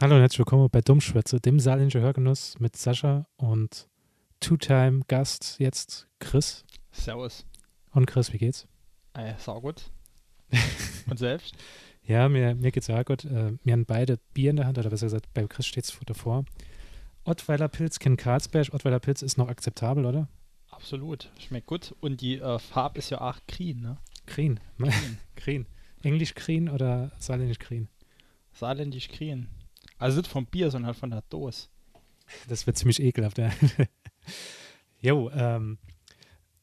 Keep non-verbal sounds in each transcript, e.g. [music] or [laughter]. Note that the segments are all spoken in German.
Hallo und herzlich willkommen bei Dummschwätze, dem saarländischen Hörgenuss mit Sascha und Two-Time-Gast jetzt Chris. Servus. Und Chris, wie geht's? Äh, sau gut. [laughs] und selbst? Ja, mir, mir geht's auch gut. Äh, wir haben beide Bier in der Hand, oder besser gesagt, bei Chris steht's davor. Ottweiler Pilz, Kind Karlsberg. Ottweiler Pilz ist noch akzeptabel, oder? Absolut. Schmeckt gut. Und die äh, Farbe ist ja auch green, ne? Green. Green. [laughs] green. Englisch green oder saarländisch green? Saarländisch green. Also nicht vom Bier, sondern halt von der Dose. Das wird ziemlich ekelhaft, ja. [laughs] jo, ähm,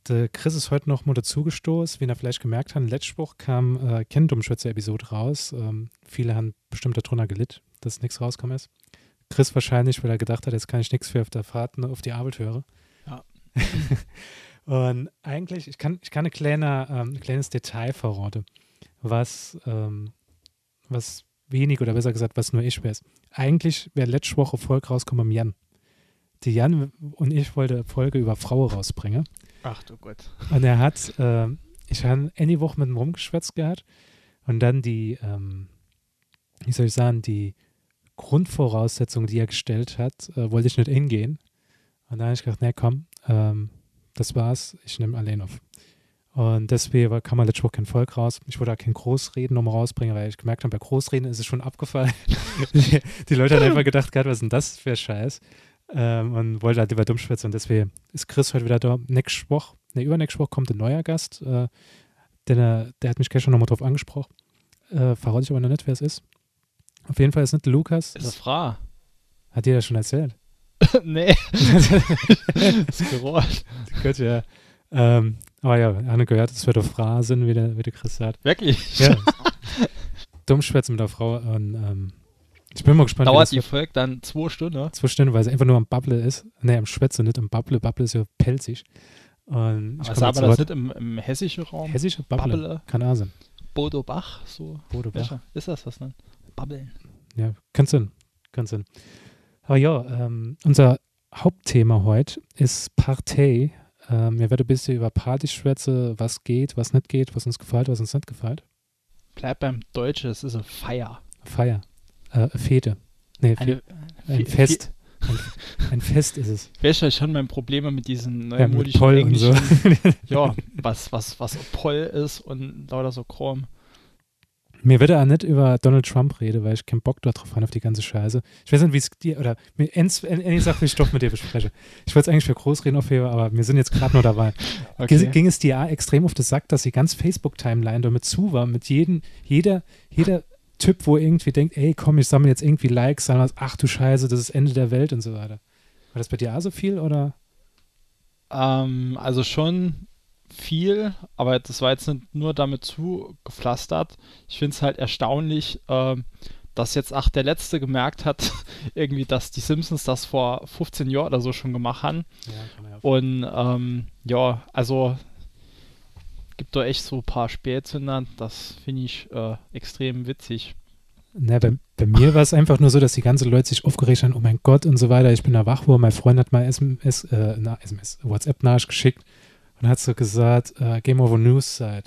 der Chris ist heute noch mal dazugestoßen. Wie ihr vielleicht gemerkt habt, letzte Woche kam äh, Kenndumschwätzer-Episode raus. Ähm, viele haben bestimmt darunter gelitten, dass nichts rausgekommen ist. Chris wahrscheinlich, weil er gedacht hat, jetzt kann ich nichts für auf der Fahrt ne, auf die Arbeit hören. Ja. [laughs] Und eigentlich, ich kann, ich kann ein, kleiner, ähm, ein kleines Detail verraten, was, ähm, was wenig oder besser gesagt, was nur ich weiß. Eigentlich wäre letzte Woche Folge rausgekommen am Jan. Die Jan und ich wollte Folge über Frauen rausbringen. Ach du Gott. Und er hat, äh, ich habe eine Woche mit ihm rumgeschwätzt gehabt und dann die, ähm, wie soll ich sagen, die Grundvoraussetzungen, die er gestellt hat, äh, wollte ich nicht hingehen. Und dann habe ich gedacht, nee, komm, ähm, das war's, ich nehme allein auf. Und deswegen kam man letzte Woche kein Volk raus. Ich wollte da kein Großreden nochmal rausbringen, weil ich gemerkt habe, bei Großreden ist es schon abgefallen. [laughs] die, Leute haben einfach gedacht, gerade was ist denn das für Scheiß? Ähm, und wollte halt lieber dumm schwätzen. Und deswegen ist Chris heute wieder da. Nächste Woche, ne, übernächste Woche kommt ein neuer Gast. Äh, denn, äh, der hat mich gestern nochmal drauf angesprochen. Äh, verrate ich aber noch nicht, wer es ist. Auf jeden Fall ist es nicht Lukas. Ist es Fra? Hat dir das schon erzählt? [laughs] nee. [laughs] das ist gerollt. Gut, ja. Ähm, aber ja, Anne gehört, es wird Fra sind, wie der, wie der Chris sagt. Wirklich? Ja. [laughs] Dummschwätzen mit der Frau. Und, ähm, ich bin mal gespannt. Dauert die Folge dann zwei Stunden? Zwei Stunden, weil sie einfach nur am Bubble ist. Ne, am Schwätzen, nicht am Bubble. Bubble ist ja pelzig. Und aber das nicht im, im hessischen Raum? Hessische Bubble. Bubble. Kann auch sein. Bodo Bach, so. Bodo Bach. Welcher? Ist das was dann? Babbeln. Ja, kann sein. Kann sein. Aber ja, ähm, unser Hauptthema heute ist Partei. Ähm, wir werden ein bisschen über Party schwätzen, was geht, was nicht geht, was uns gefällt, was uns nicht gefällt. Bleib beim Deutschen, es ist eine Feier. Feier. Äh, Fete. Nee, eine, ein Fest. Ein, ein, Fest ist es. [laughs] Du, ich habe mein Probleme mit diesen neumodischen ja, mit Englischen. So. [laughs] ja, was, was, was Poll ist und lauter so Kram. Mir würde auch nicht über Donald Trump reden, weil ich keinen Bock darauf habe, auf die ganze Scheiße. Ich weiß nicht, wie es dir, oder eine Sache will ich doch mit dir besprechen. Ich wollte es eigentlich für Großreden aufheben, aber wir sind jetzt gerade nur dabei. Okay. Ging, es dir auch extrem auf den Sack, dass die ganze Facebook-Timeline damit zu war, mit jedem, jeder, jeder Typ, wo irgendwie denkt, ey, komm, ich sammle jetzt irgendwie Likes, sagen wir, ach du Scheiße, das ist Ende der Welt und so weiter. War das bei dir auch so viel, oder? Ähm, also schon viel, aber das war jetzt nicht nur damit zugepflastert. Ich finde es halt erstaunlich, äh, dass jetzt auch der Letzte gemerkt hat, [laughs] irgendwie, dass die Simpsons das vor 15 Jahren oder so schon gemacht haben. Ja, Und ähm, ja, also gibt da echt so ein paar Spätzünder, das finde ich äh, extrem witzig. Na, bei, bei mir war es einfach nur so, dass die ganzen Leute sich aufgeregt haben, oh mein Gott und so weiter. Ich bin da wach, wo mein Freund hat mal SMS, äh, na, SMS WhatsApp nachgeschickt und hat so gesagt, uh, Game Over News Side.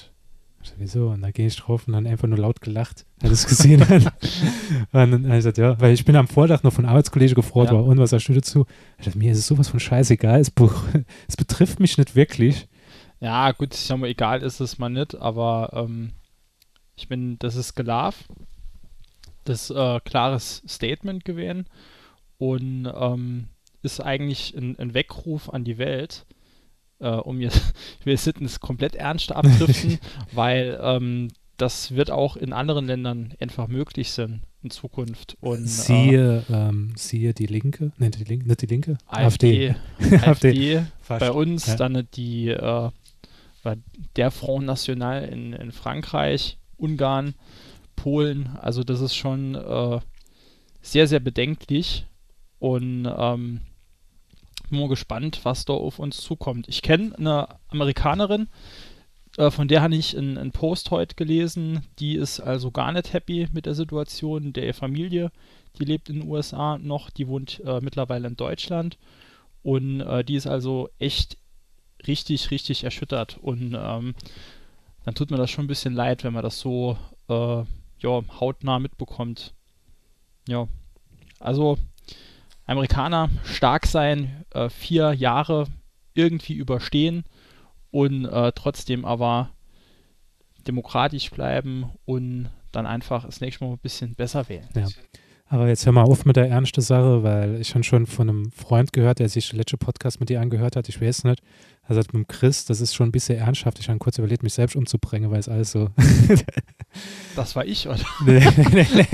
Ich so, wieso? Und da gehe ich drauf und dann einfach nur laut gelacht, als es gesehen hat. [laughs] und dann habe ich gesagt, ja, weil ich bin am Vordach noch von Arbeitskollegen gefreut ja. war und was er steht dazu. Ich dachte, mir ist es sowas von scheißegal, es, [laughs] es betrifft mich nicht wirklich. Ja, gut, ich sag mal, egal ist es mal nicht, aber ähm, ich bin, das ist Gelaf. Das äh, klares Statement gewesen und ähm, ist eigentlich ein, ein Weckruf an die Welt äh, um jetzt, ich will nicht komplett ernst abdriften, [laughs] weil ähm, das wird auch in anderen Ländern einfach möglich sein in Zukunft. Und, siehe, äh, ähm, siehe die Linke, nein, die Linke, nicht die Linke, AfD. AfD, [laughs] [laughs] AfD. Bei uns, ja. dann die, äh, der Front National in, in Frankreich, Ungarn, Polen, also das ist schon äh, sehr, sehr bedenklich. Und ähm, bin mal gespannt, was da auf uns zukommt. Ich kenne eine Amerikanerin, äh, von der habe ich einen Post heute gelesen. Die ist also gar nicht happy mit der Situation der Familie. Die lebt in den USA noch, die wohnt äh, mittlerweile in Deutschland. Und äh, die ist also echt richtig, richtig erschüttert. Und ähm, dann tut mir das schon ein bisschen leid, wenn man das so äh, ja, hautnah mitbekommt. Ja. Also Amerikaner stark sein, äh, vier Jahre irgendwie überstehen und äh, trotzdem aber demokratisch bleiben und dann einfach das nächste Mal ein bisschen besser wählen. Ja. Aber jetzt hör mal auf mit der ernsten Sache, weil ich habe schon von einem Freund gehört, der sich den letzten Podcast mit dir angehört hat, ich weiß nicht, er sagt mit dem Chris, das ist schon ein bisschen ernsthaft. Ich habe kurz überlegt, mich selbst umzubringen, weil es alles so. [laughs] das war ich, oder? nee, nee, nee.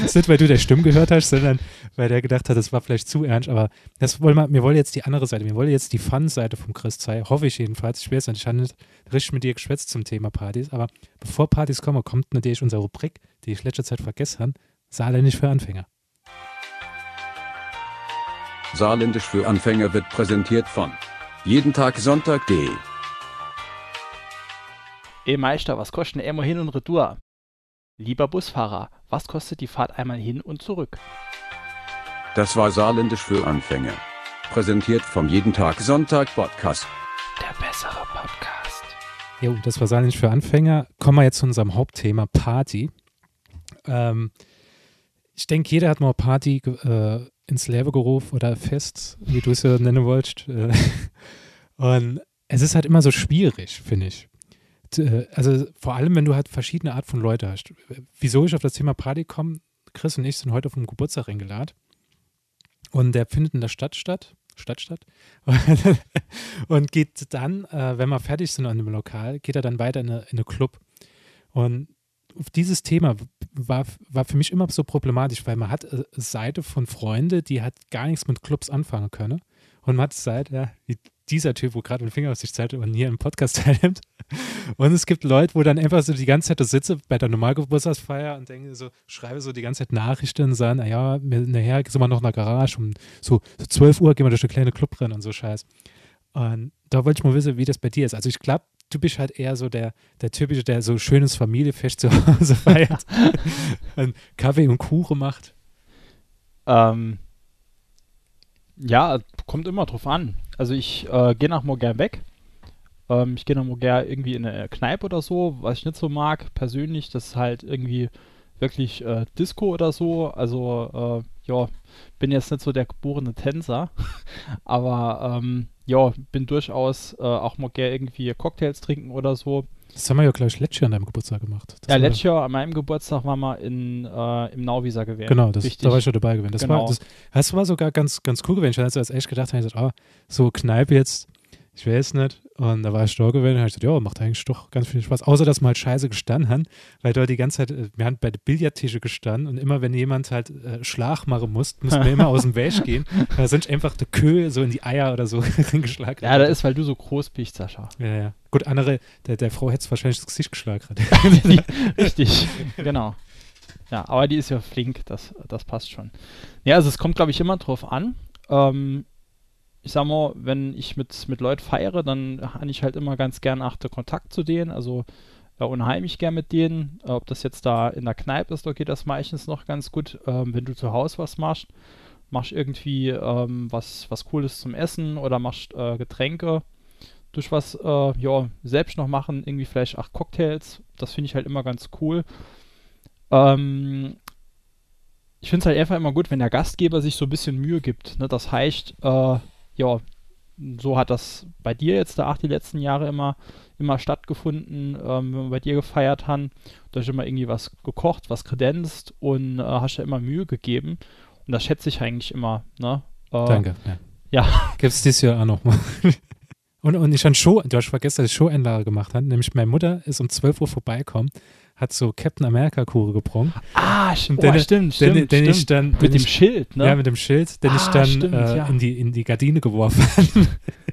Das ist nicht, weil du der Stimme gehört hast, sondern weil der gedacht hat, das war vielleicht zu ernst. Aber das wollen wir, wir wollen jetzt die andere Seite, wir wollen jetzt die Fun-Seite vom Chris zeigen. Hoffe ich jedenfalls. Ich weiß nicht, ich habe nicht richtig mit dir geschwätzt zum Thema Partys. Aber bevor Partys kommen, kommt natürlich unsere Rubrik, die ich letzte Zeit vergessen habe. Saarländisch für Anfänger. Saarländisch für Anfänger wird präsentiert von jeden Tag Sonntag.de. Ey Meister, was kostet immer hin und retour? Lieber Busfahrer, was kostet die Fahrt einmal hin und zurück? Das war Saarländisch für Anfänger. Präsentiert vom Jeden Tag Sonntag Podcast. Der bessere Podcast. Jo, das war Saarländisch für Anfänger. Kommen wir jetzt zu unserem Hauptthema Party. Ähm, ich denke, jeder hat mal Party äh, ins Leben gerufen oder Fest, wie du es ja nennen wolltest. Äh, und es ist halt immer so schwierig, finde ich. Äh, also vor allem, wenn du halt verschiedene Art von Leute hast. Wieso ich auf das Thema Party komme, Chris und ich sind heute auf einem Geburtstag eingeladen. Und der findet in der Stadt statt. Stadt statt. [laughs] und geht dann, äh, wenn wir fertig sind an dem Lokal, geht er dann weiter in eine, in eine Club. Und dieses Thema war, war für mich immer so problematisch, weil man hat eine äh, Seite von Freunden, die hat gar nichts mit Clubs anfangen können. Und man hat Seite, ja, wie dieser Typ, wo gerade den Finger auf sich zeigt und hier im Podcast [laughs] teilnimmt. Und es gibt Leute, wo dann einfach so die ganze Zeit sitze bei der Normalgeburtstagsfeier und denke so, schreibe so die ganze Zeit Nachrichten und sagen, naja, nachher sind wir noch in der Garage um so, so 12 Uhr gehen wir durch eine kleine Club rein und so Scheiß. Und da wollte ich mal wissen, wie das bei dir ist. Also ich glaube, du bist halt eher so der, der typische, der so schönes Familienfest zu [laughs] Hause feiert [laughs] und Kaffee und Kuchen macht. Ähm, ja, kommt immer drauf an. Also ich äh, gehe nach Morgan weg. Ähm, ich gehe nach Morgan irgendwie in eine Kneipe oder so, was ich nicht so mag persönlich. Das ist halt irgendwie wirklich äh, Disco oder so. Also äh, ja, bin jetzt nicht so der geborene Tänzer, [laughs] aber ähm, ja, bin durchaus äh, auch mal gerne irgendwie Cocktails trinken oder so. Das haben wir ja gleich letztes Jahr an deinem Geburtstag gemacht. Das ja, letztes Jahr an meinem Geburtstag waren wir in, äh, im Nauwieser gewesen. Genau, das, da war ich schon dabei gewesen. Das, genau. war, das, das war sogar ganz, ganz cool gewesen. Ich hatte jetzt echt gedacht, ich gesagt, oh, so Kneipe jetzt, ich weiß nicht. Und da war ich da gewesen und habe gesagt, ja, macht eigentlich doch ganz viel Spaß. Außer, dass wir halt scheiße gestanden haben, weil dort die ganze Zeit, äh, wir haben bei den Billardtische gestanden und immer, wenn jemand halt äh, Schlag machen musste, mussten wir immer aus dem [laughs] Weg gehen. Da sind einfach die Köhe so in die Eier oder so [laughs] reingeschlagen. Ja, das ist, weil du so groß bist, Sascha. Ja, ja. Gut, andere, der, der Frau hätte es wahrscheinlich das Gesicht geschlagen. [laughs] Richtig, genau. Ja, aber die ist ja flink, das, das passt schon. Ja, also es kommt, glaube ich, immer drauf an. Ähm, ich sag mal, wenn ich mit, mit Leuten feiere, dann habe ich halt immer ganz gern achte Kontakt zu denen, also ja, unheimlich gern mit denen. Ob das jetzt da in der Kneipe ist, da geht das meistens noch ganz gut. Ähm, wenn du zu Hause was machst, machst irgendwie ähm, was, was Cooles zum Essen oder machst äh, Getränke durch was, äh, ja, selbst noch machen, irgendwie vielleicht acht Cocktails. Das finde ich halt immer ganz cool. Ähm, ich finde es halt einfach immer gut, wenn der Gastgeber sich so ein bisschen Mühe gibt. Ne? Das heißt, äh, ja, so hat das bei dir jetzt da auch die letzten Jahre immer, immer stattgefunden, ähm, wenn wir bei dir gefeiert haben. Da hast du immer irgendwie was gekocht, was kredenzt und äh, hast ja immer Mühe gegeben. Und das schätze ich eigentlich immer. Ne? Äh, Danke. Ja. ja. [laughs] Gibt es dieses Jahr auch nochmal. [laughs] und, und ich habe Show, du hast vergessen, dass ich Show-Einlage gemacht habe. Nämlich meine Mutter ist um 12 Uhr vorbeikommen hat so Captain America Kuchen gebrungen. Ah, stimmt, oh, stimmt, den, stimmt, den stimmt. Ich dann, mit dem ich, Schild, ne? Ja, mit dem Schild, den ah, ich dann stimmt, äh, ja. in, die, in die Gardine geworfen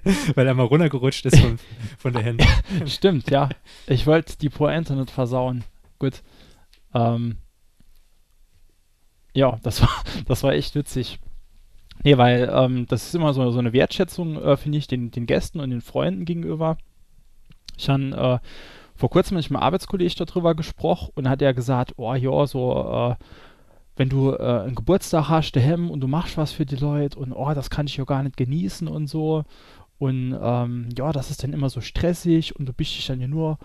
[laughs] weil er mal runtergerutscht ist von, von der Hände. [laughs] stimmt, ja. Ich wollte die Pointe nicht versauen. Gut. Ähm, ja, das war, [laughs] das war echt witzig. Nee, weil ähm, das ist immer so, so eine Wertschätzung, äh, finde ich, den, den Gästen und den Freunden gegenüber. Ich habe äh, vor kurzem mit einem Arbeitskollegen darüber gesprochen und hat er gesagt, oh ja, so, äh, wenn du äh, einen Geburtstag hast, Hemm, und du machst was für die Leute und oh, das kann ich ja gar nicht genießen und so. Und ähm, ja, das ist dann immer so stressig und du bist dich dann ja nur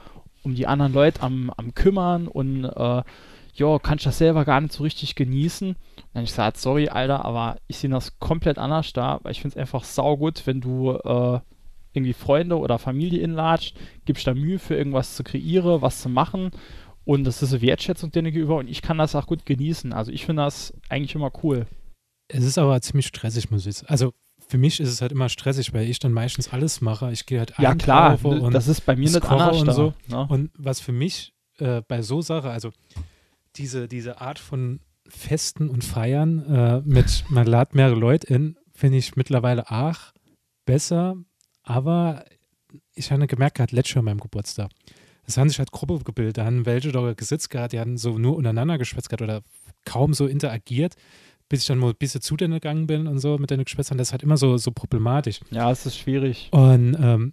um die anderen Leute am, am kümmern und äh, jo, kannst das selber gar nicht so richtig genießen. Und ich gesagt, sorry, Alter, aber ich sehe das komplett anders da, weil ich finde es einfach saugut, wenn du äh, irgendwie Freunde oder Familie inlatscht, gibst da Mühe für irgendwas zu kreieren, was zu machen und das ist eine Wertschätzung denen gegenüber und ich kann das auch gut genießen. Also ich finde das eigentlich immer cool. Es ist aber ziemlich stressig, muss ich sagen. Also für mich ist es halt immer stressig, weil ich dann meistens alles mache. Ich gehe halt Ja klar, das ist bei mir nicht anders und so. Ne? Und was für mich äh, bei so Sache, also diese, diese Art von Festen und Feiern äh, mit, man lädt mehrere Leute in, finde ich mittlerweile auch besser, aber ich habe gemerkt, gerade letztes Jahr an meinem Geburtstag, es haben sich halt Gruppe gebildet, da haben welche da gesitzt gehabt, die hatten so nur untereinander geschwätzt gehabt oder kaum so interagiert, bis ich dann mal ein bisschen zu denen gegangen bin und so mit den Geschwistern, das ist halt immer so, so problematisch. Ja, es ist schwierig. Und ähm,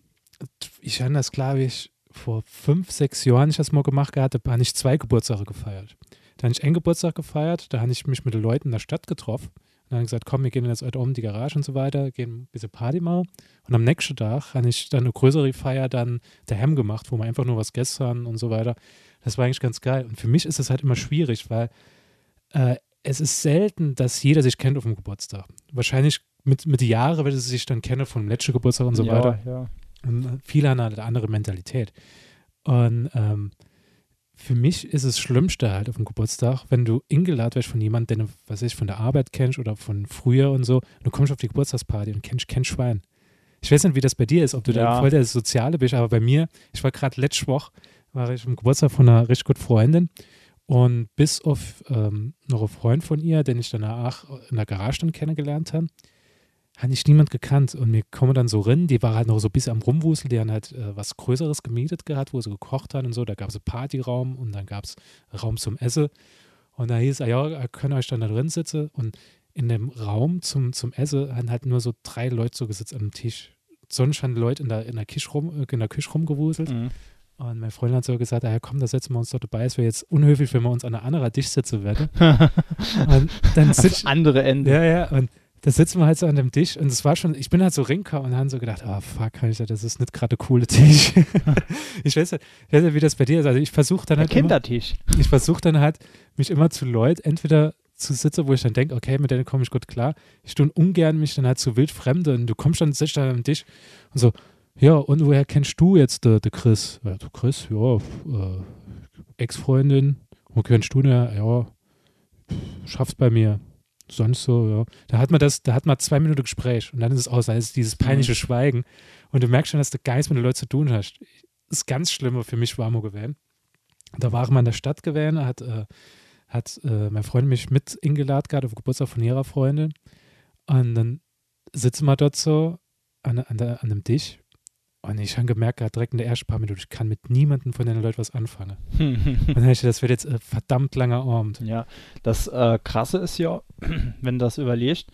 ich habe das, glaube ich, vor fünf, sechs Jahren ich das mal gemacht gehabt, da habe ich zwei Geburtstage gefeiert. Da habe ich einen Geburtstag gefeiert, da habe ich mich mit den Leuten in der Stadt getroffen. Und dann gesagt, komm, wir gehen jetzt heute um die Garage und so weiter, gehen ein bisschen Party mal. Und am nächsten Tag habe ich dann eine größere Feier dann daheim gemacht, wo wir einfach nur was gegessen und so weiter. Das war eigentlich ganz geil. Und für mich ist das halt immer schwierig, weil äh, es ist selten, dass jeder sich kennt auf dem Geburtstag. Wahrscheinlich mit, mit den Jahren wird es sich dann kennen vom letzten Geburtstag und so ja, weiter. Ja. Und viele haben halt eine andere Mentalität. Und ähm, für mich ist es Schlimmste halt auf dem Geburtstag, wenn du eingeladen wirst von jemandem, den du, was ich, von der Arbeit kennst oder von früher und so. Und du kommst auf die Geburtstagsparty und kennst kein Schwein. Ich weiß nicht, wie das bei dir ist, ob du ja. da voll der Soziale bist, aber bei mir, ich war gerade letzte Woche, war ich am Geburtstag von einer richtig guten Freundin und bis auf ähm, noch einen Freund von ihr, den ich danach in der Garage dann kennengelernt habe, hat nicht niemand gekannt. Und wir kommen dann so rein, die war halt noch so ein bisschen am Rumwuseln, die haben halt äh, was Größeres gemietet gehabt, wo sie gekocht haben und so. Da gab es einen Partyraum und dann gab es Raum zum Essen. Und da hieß, ah ja, könnt ihr euch dann da drin sitzen. Und in dem Raum zum, zum Essen haben halt nur so drei Leute so gesetzt am Tisch. Sonst haben Leute in der, in der Küche rum, in der Küche rumgewuselt. Mhm. Und mein Freund hat so gesagt, ah, ja komm, da setzen wir uns doch dabei. Es wäre jetzt unhöflich, wenn wir uns an einer anderen Tisch sitzen würden. [laughs] und dann sitzt andere Ende. Ja, ja. Und da sitzen wir halt so an dem Tisch und es war schon, ich bin halt so rinker und haben so gedacht, oh fuck, das ist nicht gerade der coole Tisch. [laughs] ich, weiß ja, ich weiß ja, wie das bei dir ist. Also ich versuche dann halt. Der Kindertisch. Immer, ich versuche dann halt, mich immer zu Leuten entweder zu sitzen, wo ich dann denke, okay, mit denen komme ich gut klar. Ich tue ungern mich dann halt zu wildfremde und du kommst dann, sitzt dann am Tisch und so, ja, und woher kennst du jetzt den Chris? Ja, du Chris, ja, äh, Ex-Freundin. Wo kennst du denn? Ja, schaffst bei mir sonst so, ja. Da hat man das, da hat man zwei Minuten Gespräch und dann ist es aus, dann ist dieses peinliche mhm. Schweigen und du merkst schon, dass du gar nichts mit den Leuten zu tun hast. Das ist ganz schlimm für mich war mal gewesen. Da waren wir in der Stadt gewesen, hat, äh, hat äh, mein Freund mich mit eingeladen gehabt auf Geburtstag von ihrer Freundin und dann sitzen wir dort so an, an, der, an einem Tisch und ich habe gemerkt, direkt in der ersten paar Minuten, ich kann mit niemandem von den Leuten was anfangen. [laughs] und dann ich, das wird jetzt äh, verdammt langer Abend. Ja, das äh, Krasse ist ja, [clears throat] wenn du das überlegst,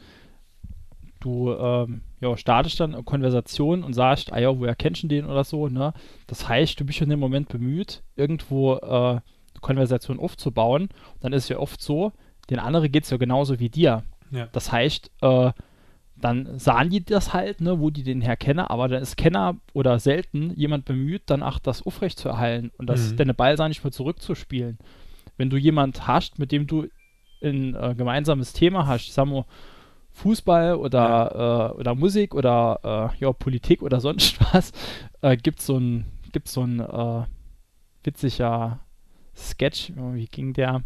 du ähm, ja, startest dann eine Konversation und sagst, ah ja, woher kennst du den oder so, ne? Das heißt, du bist in dem Moment bemüht, irgendwo äh, eine Konversation aufzubauen. Und dann ist es ja oft so, den anderen geht es ja genauso wie dir. Ja. Das heißt, äh, dann sahen die das halt, ne, wo die den Herr kennen, aber dann ist Kenner oder selten jemand bemüht, dann auch das aufrecht zu erhalten und das mhm. deine Ball sah nicht mehr zurückzuspielen. Wenn du jemand hast, mit dem du ein äh, gemeinsames Thema hast, sagen wir Fußball oder, ja. äh, oder Musik oder äh, ja, Politik oder sonst [laughs] was, äh, gibt so ein, gibt's so ein äh, witziger Sketch, wie ging der?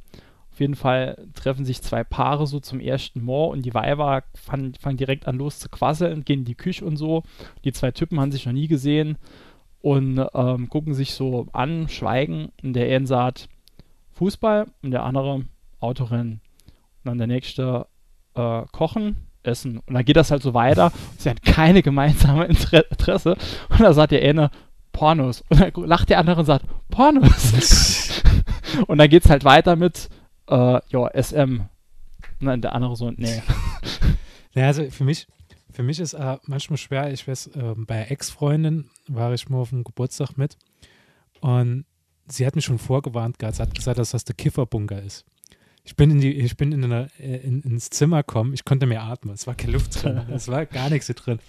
Auf jeden Fall treffen sich zwei Paare so zum ersten Mal und die Weiber fangen, fangen direkt an los zu quasseln, gehen in die Küche und so. Die zwei Typen haben sich noch nie gesehen und ähm, gucken sich so an, schweigen und der eine sagt Fußball und der andere Autorennen. Und dann der nächste äh, Kochen, Essen. Und dann geht das halt so weiter. Sie hat keine gemeinsame Interesse. Und da sagt der eine Pornos. Und dann lacht der andere und sagt Pornos. [laughs] und dann geht es halt weiter mit äh, ja, SM. Nein, der andere so, nee. [laughs] naja, also für mich, für mich ist äh, manchmal schwer, ich weiß, äh, bei Ex-Freundin war ich mal auf dem Geburtstag mit und sie hat mich schon vorgewarnt gehabt, sie hat gesagt, dass das der Kifferbunker ist. Ich bin, in die, ich bin in eine, äh, in, ins Zimmer gekommen, ich konnte mehr atmen, es war keine Luft drin, [laughs] es war gar nichts drin.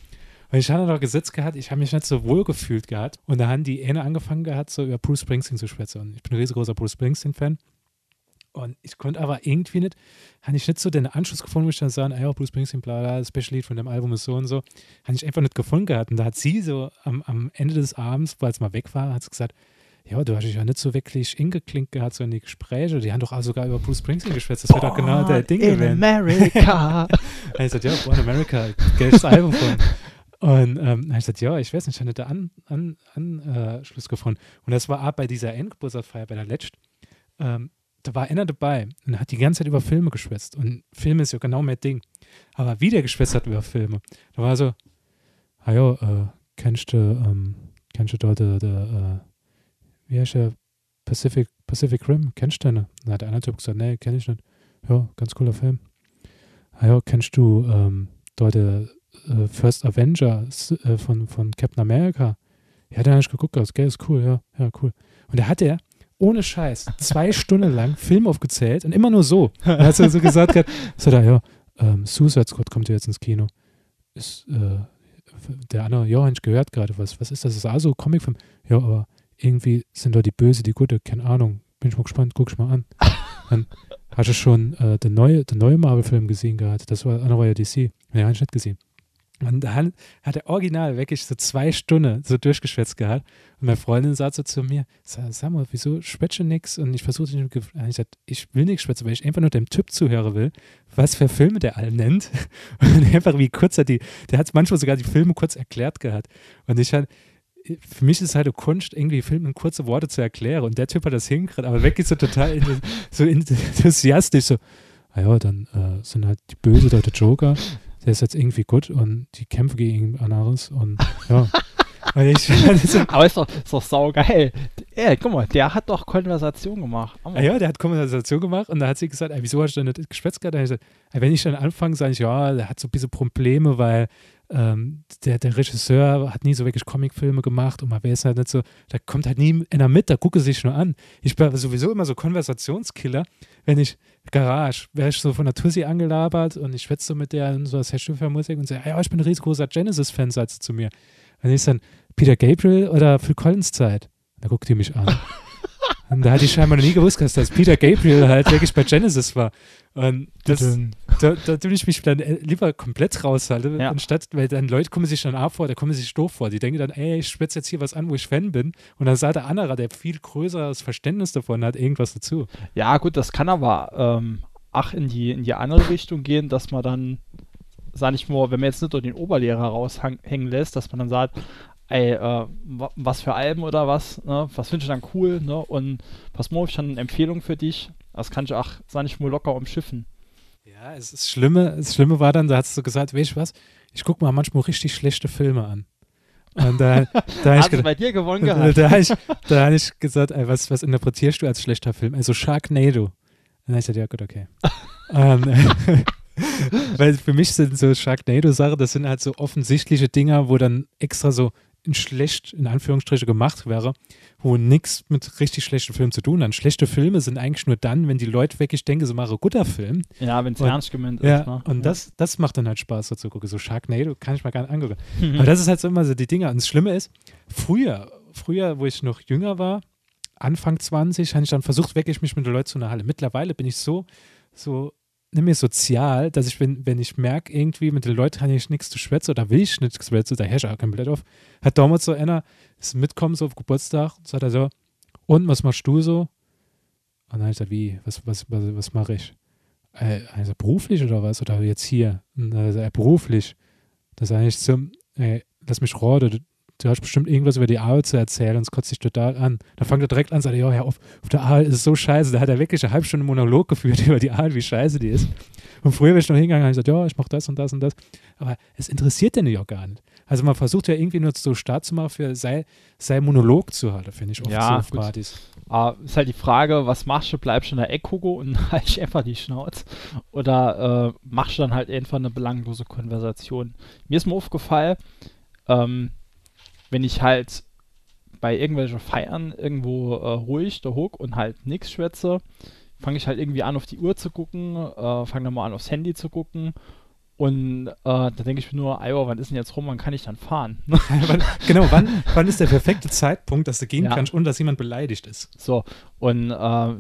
Und ich hatte da gesetzt gehabt, ich habe mich nicht so wohl gefühlt gehabt. Und da haben die eine angefangen gehabt, so über Bruce Springsteen zu sprechen. Und ich bin ein riesengroßer Bruce Springsteen-Fan. Und ich konnte aber irgendwie nicht, habe ich nicht so den Anschluss gefunden, wo ich dann sagen, ja, Bruce Springsteen, bla, bla, das Special Lied von dem Album ist so und so. Habe ich einfach nicht gefunden gehabt. Und da hat sie so am, am Ende des Abends, weil es mal weg war, hat sie gesagt, ja, du hast dich ja nicht so wirklich ingeklinkt gehabt, so in die Gespräche. Die haben doch auch sogar über Bruce Springsteen geschwätzt. Das wäre doch genau der Ding in gewesen. America. [laughs] er hat gesagt, ja, Born America, geiles Album von. Und ähm, ich gesagt, ja, ich weiß nicht, ich habe nicht den Anschluss an, an, äh, gefunden. Und das war auch bei dieser Endgeburtstagsfeier, bei der letzten. Ähm, da war einer dabei und hat die ganze Zeit über Filme geschwätzt. Und Filme ist ja genau mein Ding. Aber wie der geschwätzt hat über Filme, da war so, ah ja, äh, kennst du, ähm, kennst du dort, der, der, äh, wie heißt der, Pacific, Pacific Rim, kennst du den? Dann hat der andere Typ gesagt, nee, kenn ich nicht. Ja, ganz cooler Film. Ah ja, kennst du ähm, dort der äh, First Avenger äh, von, von Captain America? Ja, den habe ich geguckt, das ist cool, ja, ja, cool. Und da hat er ohne Scheiß zwei Stunden lang Film aufgezählt und immer nur so. Da hat er so gesagt, hat, [laughs] so da, ja, ähm, Suicide Squad kommt ja jetzt ins Kino. Ist, äh, der andere, ja, ich gehört gerade, was, was ist das? Das ist also Comicfilm. Ja, aber irgendwie sind da die Böse, die Gute, keine Ahnung. Bin ich mal gespannt, guck ich mal an. Dann hast du schon äh, den neuen neue Marvel-Film gesehen gehabt. Das war, einer war ja DC. Ja, ich nicht gesehen. Und dann hat er original wirklich so zwei Stunden so durchgeschwätzt gehabt. Und meine Freundin sagt so zu mir, mal, wieso schwätze nix? Und ich versuche nicht, ich gesagt, ich will nichts schwätzen, weil ich einfach nur dem Typ zuhören will, was für Filme der alle nennt. [laughs] Und einfach wie kurz er die, der hat manchmal sogar die Filme kurz erklärt gehabt. Und ich halt, für mich ist es halt eine Kunst, irgendwie Filme in kurze Worte zu erklären. Und der Typ hat das hingekriegt, aber ist so total so enthusiastisch, so, ah ja, dann äh, sind halt die Böse der Joker der ist jetzt irgendwie gut und die kämpfen gegen anderes und ja. [laughs] ich, Aber ist doch, ist doch saugeil. Ey, guck mal, der hat doch Konversation gemacht. Ah, ja, der hat Konversation gemacht und da hat sie gesagt, ey, wieso hast du denn nicht geschwätzt gehabt? Ich gesagt, ey, wenn ich dann anfange, sage ich, ja, der hat so ein bisschen Probleme, weil ähm, der, der Regisseur hat nie so wirklich Comicfilme gemacht und man weiß halt nicht so, da kommt halt nie einer mit, da gucke sich nur an. Ich bin sowieso immer so Konversationskiller, wenn ich Garage, wäre ich so von der Tussi angelabert und ich schwätze so mit der und so, was du für Musik und sage, ja, ich bin ein riesengroßer Genesis-Fan, sagt sie zu mir. Dann ist dann Peter Gabriel oder Phil Collins Zeit. Da guckt die mich an. [laughs] Und da hatte ich scheinbar noch nie gewusst, dass das Peter Gabriel halt wirklich bei Genesis war. Und das, da, da tue ich mich dann äh, lieber komplett raushalten, ja. anstatt, weil dann Leute kommen sich dann auch vor, da kommen sich doof vor. Die denken dann, ey, ich spitze jetzt hier was an, wo ich Fan bin. Und dann sagt der andere, der viel größeres Verständnis davon hat, irgendwas dazu. Ja, gut, das kann aber ähm, ach in die, in die andere Richtung gehen, dass man dann, sag ich mal, wenn man jetzt nicht nur den Oberlehrer raushängen lässt, dass man dann sagt, ey, äh, was für Alben oder was, ne? was findest du dann cool, ne? Und pass mal, ich habe eine Empfehlung für dich. Das kann ich auch, sag ich mal, locker umschiffen. Ja, es ist Schlimme, das Schlimme war dann, da hast du gesagt, weißt du was, ich gucke mal manchmal richtig schlechte Filme an. Und da, [laughs] da Hast du bei dir gewonnen gehabt? Da, habe ich, hab ich gesagt, ey, was, was interpretierst du als schlechter Film? Also Sharknado. Und dann habe ich gesagt, ja gut, okay. um, [laughs] [laughs] weil für mich sind so Sharknado-Sachen, das sind halt so offensichtliche Dinger, wo dann extra so in schlecht, in Anführungsstriche, gemacht wäre, wo nichts mit richtig schlechten Filmen zu tun hat. Schlechte Filme sind eigentlich nur dann, wenn die Leute wirklich denken, so mache guter Film. Ja, wenn es ernst gemeint ja, ist. Ne? Und ja. das, das macht dann halt Spaß, dazu gucken. So Sharknado kann ich mal gar nicht angucken. Mhm. Aber das ist halt so immer so die Dinge. Und das Schlimme ist, früher, früher, wo ich noch jünger war, Anfang 20, habe ich dann versucht, wirklich mich mit den Leuten zu einer Halle. Mittlerweile bin ich so, so mehr sozial, dass ich, wenn, wenn ich merke, irgendwie mit den Leuten habe ich nichts zu schwätzen oder will ich nichts zu schwätzen, da herrscht auch kein Blatt auf. Hat damals so einer, ist mitkommen so auf Geburtstag, sagt er so, und was machst du so? Und dann ich gesagt, wie, was, was, was, was mache ich? Äh, also beruflich oder was? Oder jetzt hier? Und er, beruflich. Das ist eigentlich so, ey, lass mich roden, du hast bestimmt irgendwas über die Arbeit zu erzählen und es kotzt dich total an. Dann fängt er direkt an sagt, ja, auf, auf der Arbeit ist so scheiße. Da hat er wirklich eine halbe Stunde Monolog geführt [laughs] über die Arbeit, wie scheiße die ist. Und früher bin ich noch hingegangen und gesagt, ja, ich mache das und das und das. Aber es interessiert den ja gar nicht. Also man versucht ja irgendwie nur so Start zu machen, für sei, sei Monolog zu halten, finde ich oft ja, so. Partys. Aber ist halt die Frage, was machst du? Bleibst du in der Eckhugo und [laughs] halt einfach die Schnauze? Oder äh, machst du dann halt einfach eine belanglose Konversation? Mir ist mir aufgefallen, ähm, wenn ich halt bei irgendwelchen Feiern irgendwo äh, ruhig da hock und halt nichts schwätze, fange ich halt irgendwie an, auf die Uhr zu gucken, äh, fange dann mal an, aufs Handy zu gucken und äh, da denke ich mir nur, Iowa, wann ist denn jetzt rum, wann kann ich dann fahren? [laughs] genau, wann, wann ist der perfekte Zeitpunkt, dass du gehen ja. kannst, ohne dass jemand beleidigt ist? So, und äh,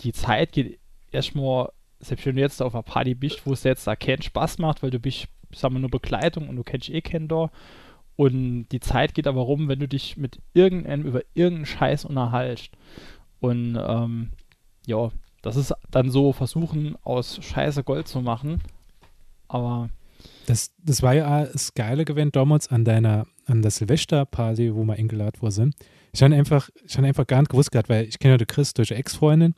die Zeit geht erstmal, selbst wenn du jetzt auf einer Party bist, wo es jetzt da keinen Spaß macht, weil du bist, sagen wir nur Begleitung und du kennst eh keinen da. Und die Zeit geht aber rum, wenn du dich mit irgendeinem über irgendeinen Scheiß unterhaltst. Und ähm, ja, das ist dann so versuchen, aus Scheiße Gold zu machen. Aber. Das, das war ja das geile Gewinn damals an deiner, an der Silvesterparty, wo wir eingeladen worden sind. Ich habe einfach, ich habe einfach gar nicht gewusst gehabt, weil ich kenne ja den Chris durch Ex-Freundin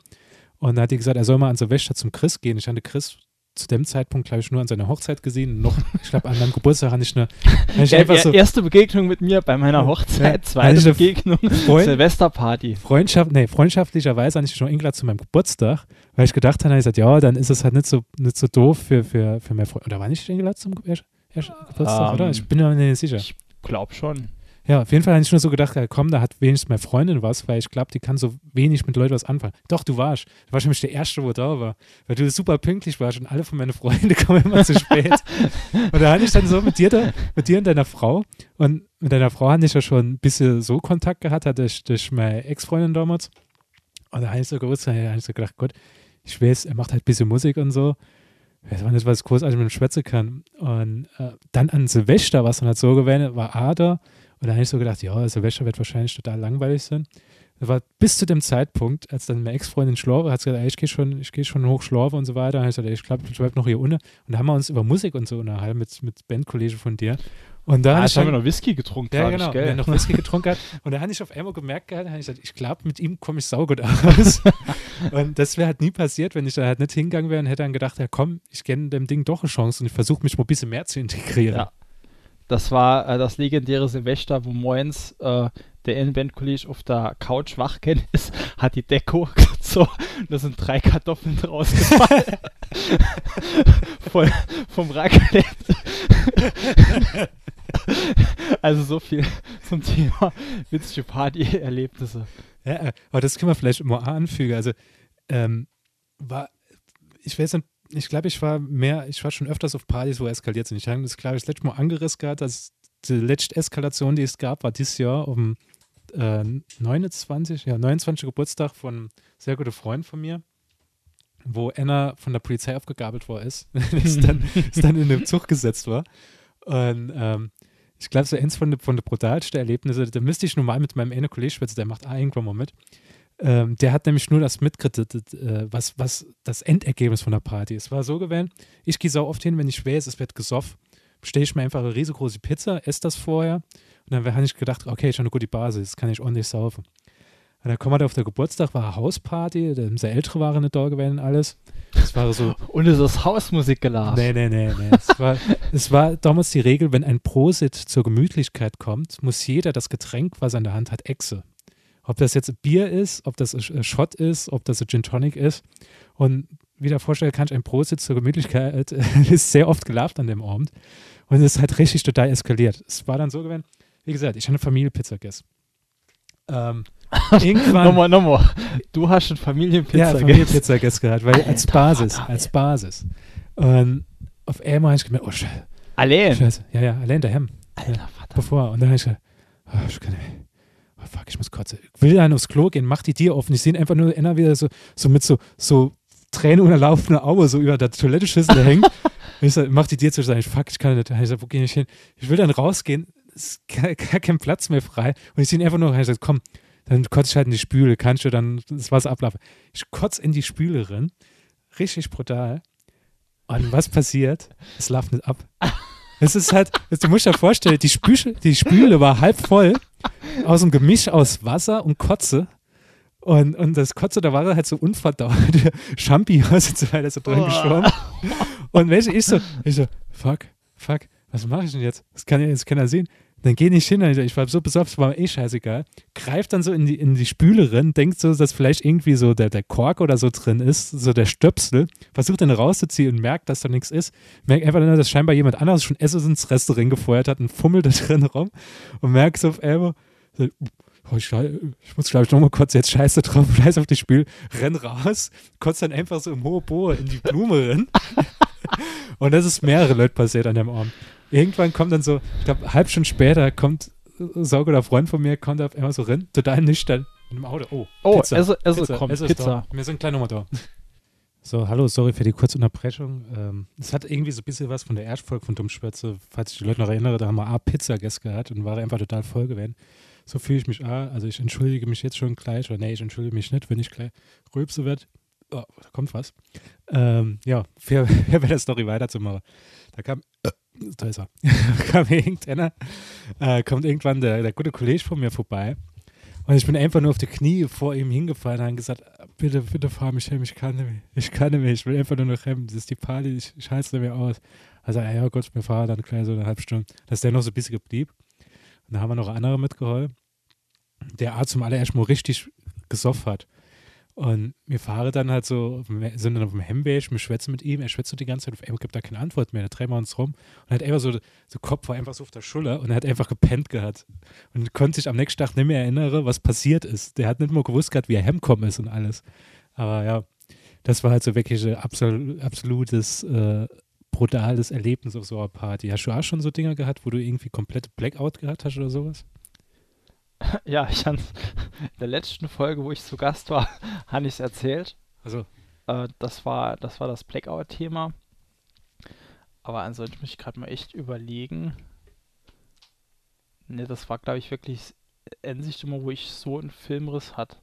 und da hat die gesagt, er soll mal an Silvester zum Chris gehen. Ich hatte Chris zu dem Zeitpunkt, glaube ich, nur an seiner Hochzeit gesehen. Noch, ich glaube, an meinem Geburtstag hatte ich eine. [laughs] Ich ja, so, erste Begegnung mit mir bei meiner Hochzeit, ja, zweite Begegnung, [laughs] Freund, Silvesterparty. Freundschaft, nee, freundschaftlicherweise hatte ich schon eingeladen zu meinem Geburtstag, weil ich gedacht habe, ich gesagt, ja, dann ist es halt nicht so, nicht so doof für, für, für mehr Freunde. Oder war nicht eingeladen zum Geburtstag, um, oder? Ich bin mir nicht sicher. Ich glaube schon. Ja, auf jeden Fall habe ich nur so gedacht, komm, da hat wenigstens meine Freundin was, weil ich glaube, die kann so wenig mit Leuten was anfangen. Doch, du warst. Du warst nämlich der Erste, wo da war. Weil du super pünktlich warst und alle von meinen Freunden [laughs] kommen immer zu spät. und da hatte ich dann so mit dir da, mit dir und deiner Frau. Und mit deiner Frau hatte ich ja schon ein bisschen so Kontakt gehabt, hatte ich durch meine Ex-Freundin damals. Und da habe ich so gewusst, da habe ich so gedacht, Gott, ich weiß, er macht halt ein bisschen Musik und so. Ich weiß nicht, was großartig mit dem Schwätze kann. Und äh, dann an Silvester, was dann halt so gewesen war Ada und da habe ich so gedacht, ja, Silvester wird wahrscheinlich total langweilig sein. Das war bis zu dem Zeitpunkt, als dann meine Ex-Freundin schlafe, hat sie gesagt, ey, ich gehe schon, ich gehe schon hoch schlafen und so weiter. Und ich gesagt, ey, ich glaube, ich bleibe noch hier unten. Und da haben wir uns über Musik und so unterhalten mit, mit Bandkollegen von dir. Und da ah, haben wir noch Whisky getrunken. Ja, genau. Wir haben noch Whisky [laughs] getrunken hat. Und da habe ich auf einmal gemerkt, gehabt, ich gesagt, ich glaube, mit ihm komme ich saugut [laughs] aus. und das wäre halt nie passiert, wenn ich da halt nicht hingegangen wäre und hätte dann gedacht, ja komm, ich kenne dem Ding doch eine Chance und ich versuche mich mal ein bisschen mehr zu integrieren. Ja. Das war äh, das legendäre Silvester, wo Moins äh, der Innenbandkollege auf der Couch wachgegangen [laughs] ist, hat die Deko [laughs] so, da sind drei Kartoffeln rausgefallen. [laughs] Voll vom Raclette. also so viel zum Thema witzige Party-Erlebnisse. Ja, aber das können wir vielleicht mal anfügen. Also, ähm, war, ich weiß nicht, ich glaube, ich war mehr, ich war schon öfters auf Partys, wo eskaliert sind. Ich habe das, glaube ich, das letzte Mal angerissen gehabt, dass die letzte Eskalation, die es gab, war dieses Jahr um äh, 29, ja, 29. Geburtstag von einem sehr guten Freund von mir, wo Anna von der Polizei aufgegabelt worden ist, [laughs] ist, dann, [laughs] ist dann in den Zug gesetzt war. Und ähm, ich glaube, so eins von den von der brutalsten Erlebnisse, da müsste ich normal mit meinem einen Kollegen schwätzen, der macht auch irgendwann mal mit. Ähm, der hat nämlich nur das mitkreditet, äh, was, was das Endergebnis von der Party ist. Es war so gewesen, ich gehe so oft hin, wenn ich schwer ist, es wird gesoffen, bestelle ich mir einfach eine riesengroße Pizza, esse das vorher und dann habe ich gedacht, okay, schon eine gute Basis, das kann ich ordentlich saufen. Und dann kommen wir auf der Geburtstag, war eine Hausparty, unsere Ältere waren nicht da gewesen und alles. Es war so. [laughs] und es ist Hausmusik gelaufen. Nee, nee, nee, nee. es, war, [laughs] es war damals die Regel, wenn ein Prosit zur Gemütlichkeit kommt, muss jeder das Getränk, was er in der Hand hat, exe. Ob das jetzt Bier ist, ob das ein Shot ist, ob das ein Gin Tonic ist. Und wieder vorstellen kann ich, ein Prosit zur Gemütlichkeit [laughs] ist sehr oft gelaufen an dem Abend. Und es ist halt richtig total eskaliert. Es war dann so gewesen, wie gesagt, ich habe eine Familienpizza gegessen. Ähm, [laughs] irgendwann. nochmal, nochmal. Du hast eine Familienpizza gegessen. Ja, Familienpizza gegessen gehabt, weil Alter, als Basis, Vater, als Basis. Und auf einmal habe ich gemerkt, oh Scheiße. Allein? Scheiße. Ja, ja, allein daheim. Alter, Vater. Bevor. Und dann habe ich gesagt, oh, ich kann nicht oh fuck, ich muss kotzen. Ich will dann aufs Klo gehen, mach die Tür offen. Ich sehe einfach nur einer wieder so, so mit so, so Tränen unterlaufender Auge so über der Toiletteschüssel hängen. ich sag, mach die Tür zu, sag ich, fuck, ich kann nicht. Ich sag, wo gehe ich hin? Ich will dann rausgehen, es ist gar, gar kein Platz mehr frei. Und ich sehe ihn einfach nur, ich sag, komm, dann kotze ich halt in die Spüle, kannst du dann das Wasser ablaufen. Ich kotze in die Spüle rein, richtig brutal. Und was passiert? Es läuft nicht ab. [laughs] Es ist halt, du musst dir vorstellen, die, Spüle, die Spüle war halb voll [laughs] aus einem Gemisch aus Wasser und Kotze. Und, und das Kotze, da war halt so unverdaute [laughs] Champignons und so weiter so drin oh. geschwommen. Und welche ich so, ich so, fuck, fuck, was mache ich denn jetzt? Das kann ja jetzt keiner sehen. Dann geh nicht hin, ich war so besoffen, es war mir eh scheißegal. Greift dann so in die, in die Spüle rein, denkt so, dass vielleicht irgendwie so der, der Kork oder so drin ist, so der Stöpsel, versucht dann rauszuziehen und merkt, dass da nichts ist. Merkt einfach nur, dass scheinbar jemand anderes schon Essen ins Restaurant gefeuert hat und fummelt da drin rum und merkt so auf einmal, oh, ich, ich, muss, glaube ich, nochmal kurz jetzt Scheiße drauf, [laughs] scheiß auf die Spül, renn raus, kotzt dann einfach so im hohe Bohr in die Blume rein. [laughs] und das ist mehrere Leute passiert an dem Abend irgendwann kommt dann so, ich glaube, halb Stunde später kommt Sauger der Freund von mir, kommt auf einmal so rein, total nüchtern mit dem Auto. Oh, oh Pizza, Esse, Esse Pizza, kommt, Esse Pizza. Da. Wir sind nochmal da. So, hallo, sorry für die kurze Unterbrechung. Ähm, es hat irgendwie so ein bisschen was von der Erstfolge von Dummschwätze. Falls ich die Leute noch erinnere, da haben wir A, Pizza Guest gehabt und war einfach total voll gewesen. So fühle ich mich A. Also ich entschuldige mich jetzt schon gleich, oder nee, ich entschuldige mich nicht, wenn ich gleich rülpse wird. Oh, da kommt was. Ähm, ja, für, für der Story weiterzumachen. Da kam, äh, da ist er, [laughs] kam irgendeiner, äh, kommt irgendwann der, der gute Kollege von mir vorbei und ich bin einfach nur auf die Knie vor ihm hingefallen und gesagt, bitte, bitte fahr mich heim, ich kann nicht mehr, ich kann nicht mehr, ich will einfach nur noch heim, das ist die Party, ich, es nicht mehr aus. Also, ja Gott, mir fahre dann gleich so eine halbe Stunde, dass der noch so ein bisschen geblieben. Und da haben wir noch andere mitgeholfen, der Arzt zum allerersten Mal richtig gesoffen hat. Und wir fahren dann halt so, sind dann auf dem Hemweg, wir schwätzen mit ihm, er schwätzt so die ganze Zeit, auf einmal gibt da keine Antwort mehr, da drehen wir uns rum und hat einfach so, so Kopf war einfach so auf der Schulter und er hat einfach gepennt gehabt und konnte sich am nächsten Tag nicht mehr erinnern, was passiert ist. Der hat nicht mal gewusst gehabt, wie er heimgekommen ist und alles. Aber ja, das war halt so wirklich ein absol absolutes, äh, brutales Erlebnis auf so einer Party. Hast du auch schon so Dinger gehabt, wo du irgendwie komplette Blackout gehabt hast oder sowas? [laughs] Ja, ich habe in der letzten Folge, wo ich zu Gast war, habe ich es erzählt. Also. Äh, das, war, das war das Blackout-Thema. Aber ansonsten muss ich gerade mal echt überlegen. Ne, das war, glaube ich, wirklich endlich immer, wo ich so einen Filmriss hatte.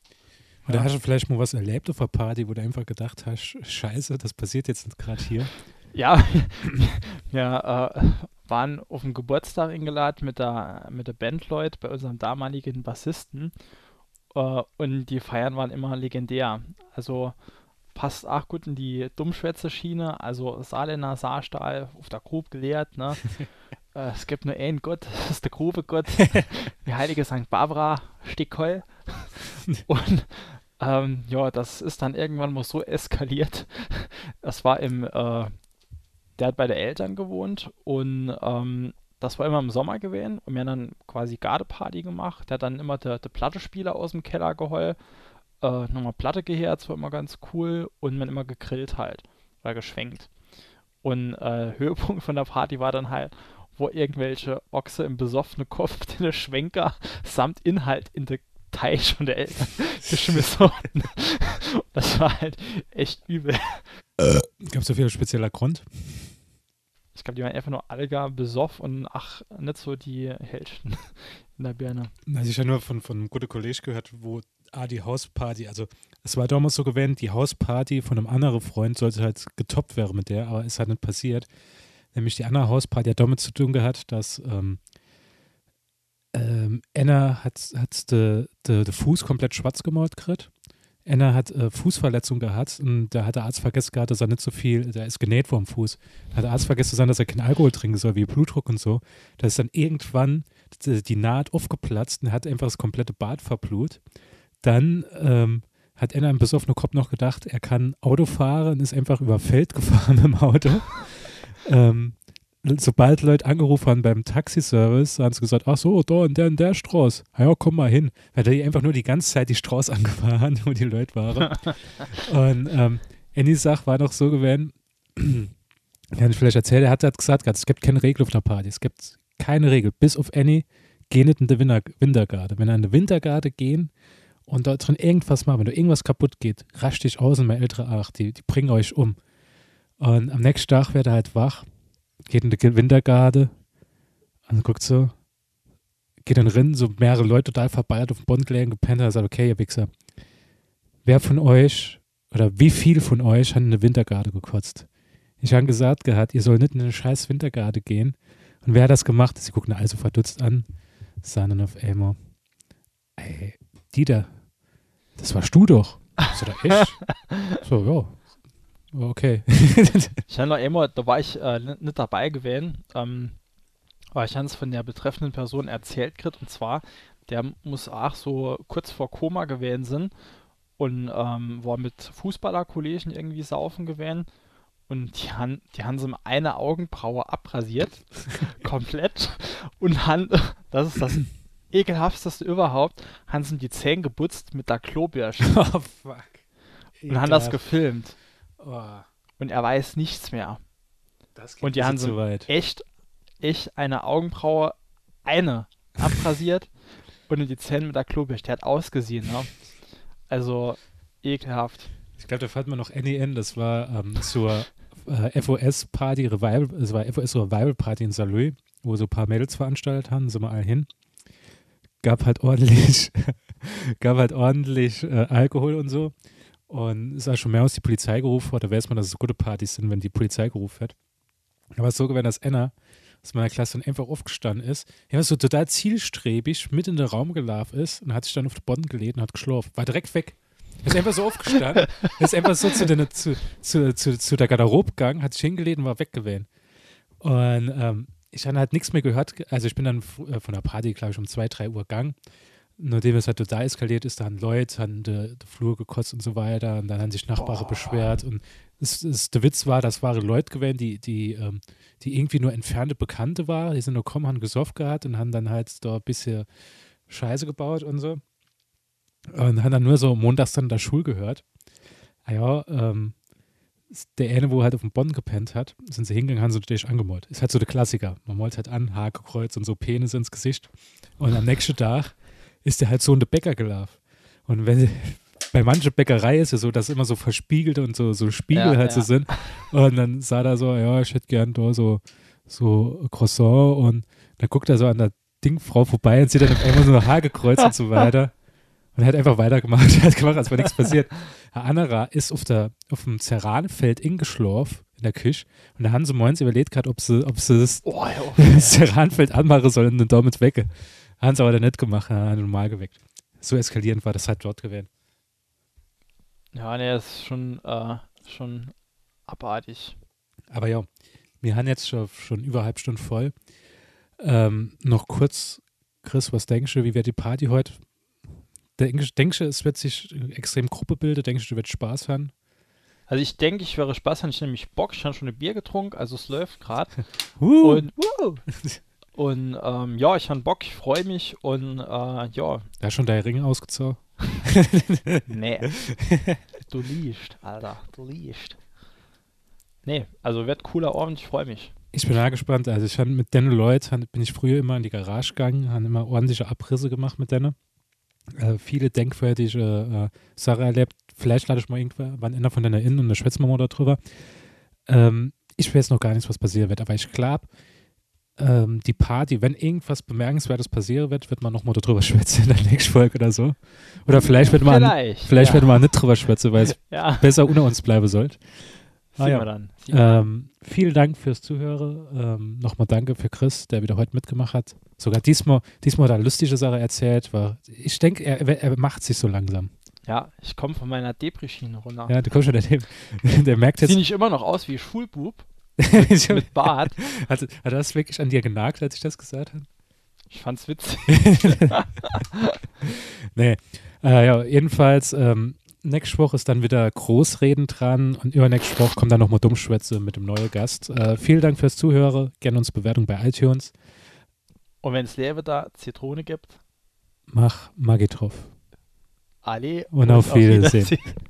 Oder ja. hast du vielleicht mal was erlebt auf einer Party, wo du einfach gedacht hast, scheiße, das passiert jetzt gerade hier? [laughs] Ja, [laughs] ja, äh, waren auf dem Geburtstag eingeladen mit der, mit der Band Lloyd bei unserem damaligen Bassisten. Äh, und die Feiern waren immer legendär. Also passt auch gut in die Dummschwätze-Schiene. Also Saarländer Saarstahl auf der Grube gelehrt. Ne? [laughs] äh, es gibt nur einen Gott, [laughs] das ist der Grubegott. [laughs] die heilige St. Barbara Stickheul. und ähm, ja, das ist dann irgendwann mal so eskaliert. Das war im äh, der hat bei den Eltern gewohnt und ähm, das war immer im Sommer gewesen und wir haben dann quasi Gardeparty gemacht. Der hat dann immer der, der Plattespieler aus dem Keller geheult, äh, nochmal Platte das war immer ganz cool und man immer gegrillt halt, war geschwenkt. Und äh, [laughs] Höhepunkt von der Party war dann halt, wo irgendwelche Ochse im besoffenen Kopf [laughs] den Schwenker samt Inhalt in den Teich von der Eltern [laughs] geschmissen wurden. das war halt echt übel. Äh, Gab es dafür einen spezieller Grund? Ich glaube, die waren einfach nur Alga besoff und ach, nicht so die Hellsten [laughs] in der Birne. Also ich habe nur von, von einem guten Kollegen gehört, wo ah, die Hausparty, also es war damals so gewesen, die Hausparty von einem anderen Freund sollte halt getoppt werden mit der, aber es hat nicht passiert. Nämlich die andere Hausparty hat damit zu tun gehabt, dass ähm, ähm, Anna hat, hat den de, de Fuß komplett schwarz gemalt gekriegt Anna hat äh, Fußverletzung gehabt und da hat der Arzt vergessen gehabt, dass er nicht so viel, der ist genäht vor dem Fuß. Da hat der Arzt vergessen sagen, dass er keinen Alkohol trinken soll, wie Blutdruck und so. Da ist dann irgendwann die, Naht aufgeplatzt und hat einfach das komplette Bad verblut. Dann ähm, hat Anna im besoffenen Kopf noch gedacht, er kann Auto fahren und ist einfach über Feld [laughs] gefahren dem Auto. ähm, sobald Leute angerufen haben beim Taxiservice, haben sie gesagt, ach so, da und der und der Straß. Ja, komm mal hin. Weil die einfach nur die ganze Zeit die Straße [laughs] angefahren, wo die Leute waren. [laughs] und ähm, Annies Sache war noch so gewesen, [clears throat] kann ich vielleicht erzählen, er hat gesagt, es gibt keine Regel auf der Party. Es gibt keine Regel. Bis auf Annie, geh nicht in die Winter Wintergarde. Wenn er in die Wintergarde gehen und da drin irgendwas machen, wenn da irgendwas kaputt geht, rasch dich aus und meine ältere Ach, die, die bringen euch um. Und am nächsten Tag wird er halt wach geht in die Wintergarde und guckt so, geht dann rein, so mehrere Leute total verballert auf dem Boden gelegen, gepennt und sagt, okay, ihr Wichser, wer von euch oder wie viel von euch hat in eine Wintergarde gekotzt? Ich habe gesagt gehabt, ihr sollt nicht in eine scheiß Wintergarde gehen. Und wer hat das gemacht? Sie gucken also verdutzt an, dann auf Elmo. Ey, Dieter, das warst du doch. So, da ich? [laughs] so, ja, Okay. [laughs] ich habe noch einmal, da war ich äh, nicht dabei gewesen, ähm, aber ich habe es von der betreffenden Person erzählt gekriegt, und zwar, der muss auch so kurz vor Koma gewesen sind und ähm, war mit Fußballerkollegen irgendwie saufen gewesen und die haben, die haben so eine Augenbraue abrasiert, [laughs] komplett, und haben, das ist das ekelhafteste überhaupt, haben sie die Zähne geputzt mit der Klobürste. [laughs] Oh, fuck. Und haben das gefilmt. Oh. Und er weiß nichts mehr. und die haben so echt, echt eine Augenbraue, eine abrasiert [laughs] und in die Zähne mit der Klobürste. Der hat ausgesehen, ne? Also ekelhaft. Ich glaube, da fand man noch NEN, das war ähm, zur äh, FOS-Party, Revival, es war FOS Revival-Party in Saarlouis, wo so ein paar Mädels veranstaltet haben, sind wir alle hin. Gab halt ordentlich, [laughs] gab halt ordentlich äh, Alkohol und so. Und es war schon mehr, als die Polizei gerufen hat. Da weiß man, dass es gute Partys sind, wenn die Polizei gerufen hat. Aber es so gewesen, dass Anna aus meiner Klasse dann einfach aufgestanden ist. Ja, so total zielstrebig mit in den Raum gelaufen ist und hat sich dann auf den Boden gelegt und hat geschlafen. War direkt weg. Ist einfach so aufgestanden, [laughs] ist einfach so zu der, zu, zu, zu, zu der Garderobe gegangen, hat sich hingelegt und war weggewählt. Und ähm, ich habe halt nichts mehr gehört. Also ich bin dann äh, von der Party, glaube ich, um zwei, drei Uhr gegangen. Nachdem es halt total eskaliert ist, da haben Leute an den Flur gekotzt und so weiter. Und dann haben sich Nachbarn beschwert. Und es, es, der Witz war, das waren Leute gewesen, die, die, ähm, die irgendwie nur entfernte Bekannte waren. Die sind nur kommen, haben gesoffen gehabt und haben dann halt da ein bisschen Scheiße gebaut und so. Und haben dann nur so montags dann in der Schule gehört. Ah ja, ähm, der eine, wo halt auf dem Bonn gepennt hat, sind sie hingegangen, haben so dich angemalt. Ist halt so der Klassiker. Man malt halt an, Hakekreuz und so Penis ins Gesicht. Und am nächsten Tag ist der halt so in der Bäcker gelaufen. Und wenn [laughs] bei manchen Bäckerei ist es so, dass immer so verspiegelt und so, so Spiegel ja, halt ja. so sind. Und dann sah er so, ja, ich hätte gern da so, so Croissant und dann guckt er so an der Dingfrau vorbei und sieht dann auf einmal so ein Hagekreuz und so [laughs] weiter. Und er hat einfach weitergemacht. Er [laughs] hat gemacht, als wäre nichts passiert. Herr Annerer ist auf, der, auf dem Ceranfeld ingeschlorfen in der Küche und der Hanse Moins überlegt gerade, ob sie, ob sie das, oh, oh, Ceranfeld anmachen sollen und damit wecke. Haben sie aber dann nicht gemacht, hat normal geweckt. So eskalierend war das halt dort gewesen. Ja, ne, ist schon, äh, schon abartig. Aber ja, wir haben jetzt schon, schon über halb Stunde voll. Ähm, noch kurz, Chris, was denkst du, wie wird die Party heute? Denkst, denkst du, es wird sich extrem Gruppe bilden? Denkst du, du wirst Spaß haben? Also ich denke, ich wäre Spaß, habe ich nämlich Bock. Ich habe schon ein Bier getrunken, also es läuft gerade. uh. [laughs] Und, uh. [laughs] und ähm, ja, ich habe Bock, ich freue mich und äh, ja. Da schon deine Ringe ausgezogen? [laughs] nee. Du liest, Alter, du liest. Nee, also wird cooler Abend, ich freue mich. Ich bin da gespannt. Also ich habe mit den Leuten, bin ich früher immer in die Garage gegangen, habe immer ordentliche Abrisse gemacht mit denen. Äh, viele denkwürdige äh, Sachen erlebt. Vielleicht lade ich mal irgendwann einer von denen in und da schwätzen wir mal darüber. Ähm, ich weiß noch gar nicht, was passieren wird, aber ich glaube, ähm, die Party, wenn irgendwas Bemerkenswertes passieren wird, wird man nochmal darüber [laughs] schwätzen in der nächsten Folge oder so. Oder vielleicht wird man, vielleicht, vielleicht ja. wird man nicht drüber schwätzen, weil es [laughs] ja. besser unter uns bleiben sollte. Ah, ja. dann. Ähm, vielen Dank fürs Zuhören. Ähm, Nochmal danke für Chris, der wieder heute mitgemacht hat. Sogar diesmal, diesmal hat er lustige Sache erzählt. War, ich denke, er, er macht sich so langsam. Ja, ich komme von meiner Depri-Schiene runter. Ja, du kommst schon der, [laughs] der merkt jetzt. Sieht nicht immer noch aus wie Schulbub. Mit, [laughs] mit Bart. Hat, hat das wirklich an dir genagt, als ich das gesagt habe? Ich fand's witzig. [laughs] nee. Äh, ja, jedenfalls, ähm, nächste Woche ist dann wieder Großreden dran und übernächste Woche kommt dann nochmal Dummschwätze mit dem neuen Gast. Äh, vielen Dank fürs Zuhören. Gerne uns Bewertung bei iTunes. Und wenn es Leere da Zitrone gibt? Mach Maggi drauf. Ali. Und, und auf Wiedersehen. Auf Wiedersehen.